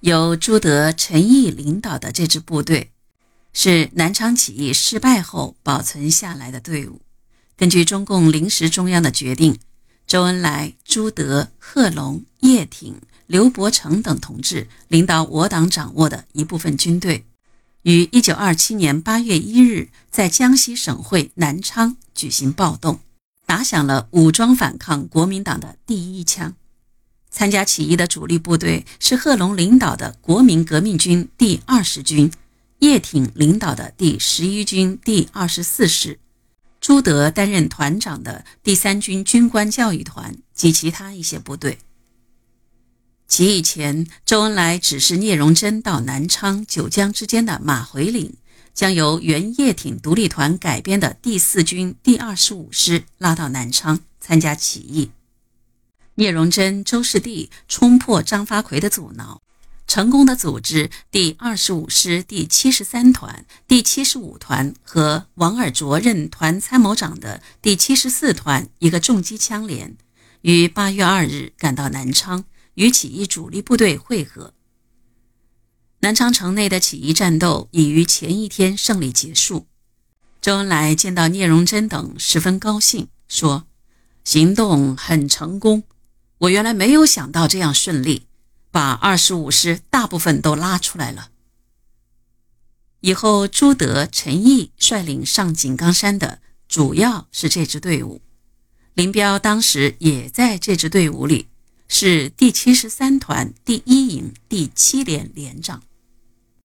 由朱德、陈毅领导的这支部队，是南昌起义失败后保存下来的队伍。根据中共临时中央的决定，周恩来、朱德、贺龙、叶挺、刘伯承等同志领导我党掌握的一部分军队，于1927年8月1日在江西省会南昌举行暴动，打响了武装反抗国民党的第一枪。参加起义的主力部队是贺龙领导的国民革命军第二十军，叶挺领导的第十一军第二十四师，朱德担任团长的第三军军官教育团及其他一些部队。起义前，周恩来指示聂荣臻到南昌、九江之间的马回岭，将由原叶挺独立团改编的第四军第二十五师拉到南昌参加起义。聂荣臻、周士第冲破张发奎的阻挠，成功的组织第二十五师第七十三团、第七十五团和王尔琢任团参谋长的第七十四团一个重机枪连，于八月二日赶到南昌，与起义主力部队会合。南昌城内的起义战斗已于前一天胜利结束。周恩来见到聂荣臻等，十分高兴，说：“行动很成功。”我原来没有想到这样顺利，把二十五师大部分都拉出来了。以后朱德、陈毅率领上井冈山的，主要是这支队伍。林彪当时也在这支队伍里，是第七十三团第一营第七连连长。